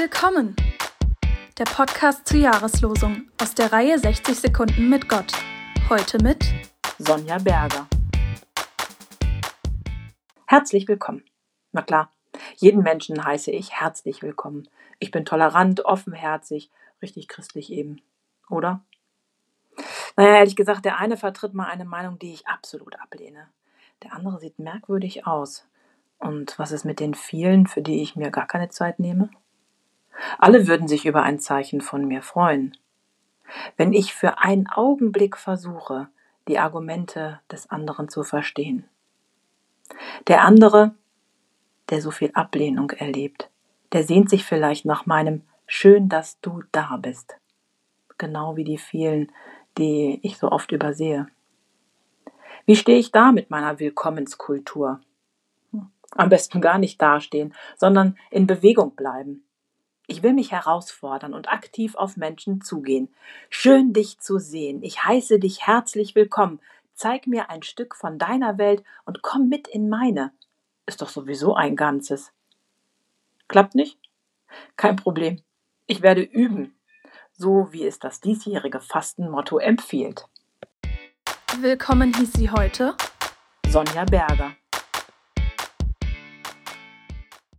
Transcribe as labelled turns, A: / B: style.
A: Willkommen! Der Podcast zur Jahreslosung aus der Reihe 60 Sekunden mit Gott. Heute mit
B: Sonja Berger. Herzlich willkommen. Na klar, jeden Menschen heiße ich herzlich willkommen. Ich bin tolerant, offenherzig, richtig christlich eben. Oder? Naja, ehrlich gesagt, der eine vertritt mal eine Meinung, die ich absolut ablehne. Der andere sieht merkwürdig aus. Und was ist mit den vielen, für die ich mir gar keine Zeit nehme? Alle würden sich über ein Zeichen von mir freuen. Wenn ich für einen Augenblick versuche, die Argumente des anderen zu verstehen. Der andere, der so viel Ablehnung erlebt, der sehnt sich vielleicht nach meinem Schön, dass du da bist. Genau wie die vielen, die ich so oft übersehe. Wie stehe ich da mit meiner Willkommenskultur? Am besten gar nicht dastehen, sondern in Bewegung bleiben. Ich will mich herausfordern und aktiv auf Menschen zugehen. Schön dich zu sehen. Ich heiße dich herzlich willkommen. Zeig mir ein Stück von deiner Welt und komm mit in meine. Ist doch sowieso ein Ganzes. Klappt nicht? Kein Problem. Ich werde üben, so wie es das diesjährige Fastenmotto empfiehlt.
A: Willkommen hieß sie heute
B: Sonja Berger.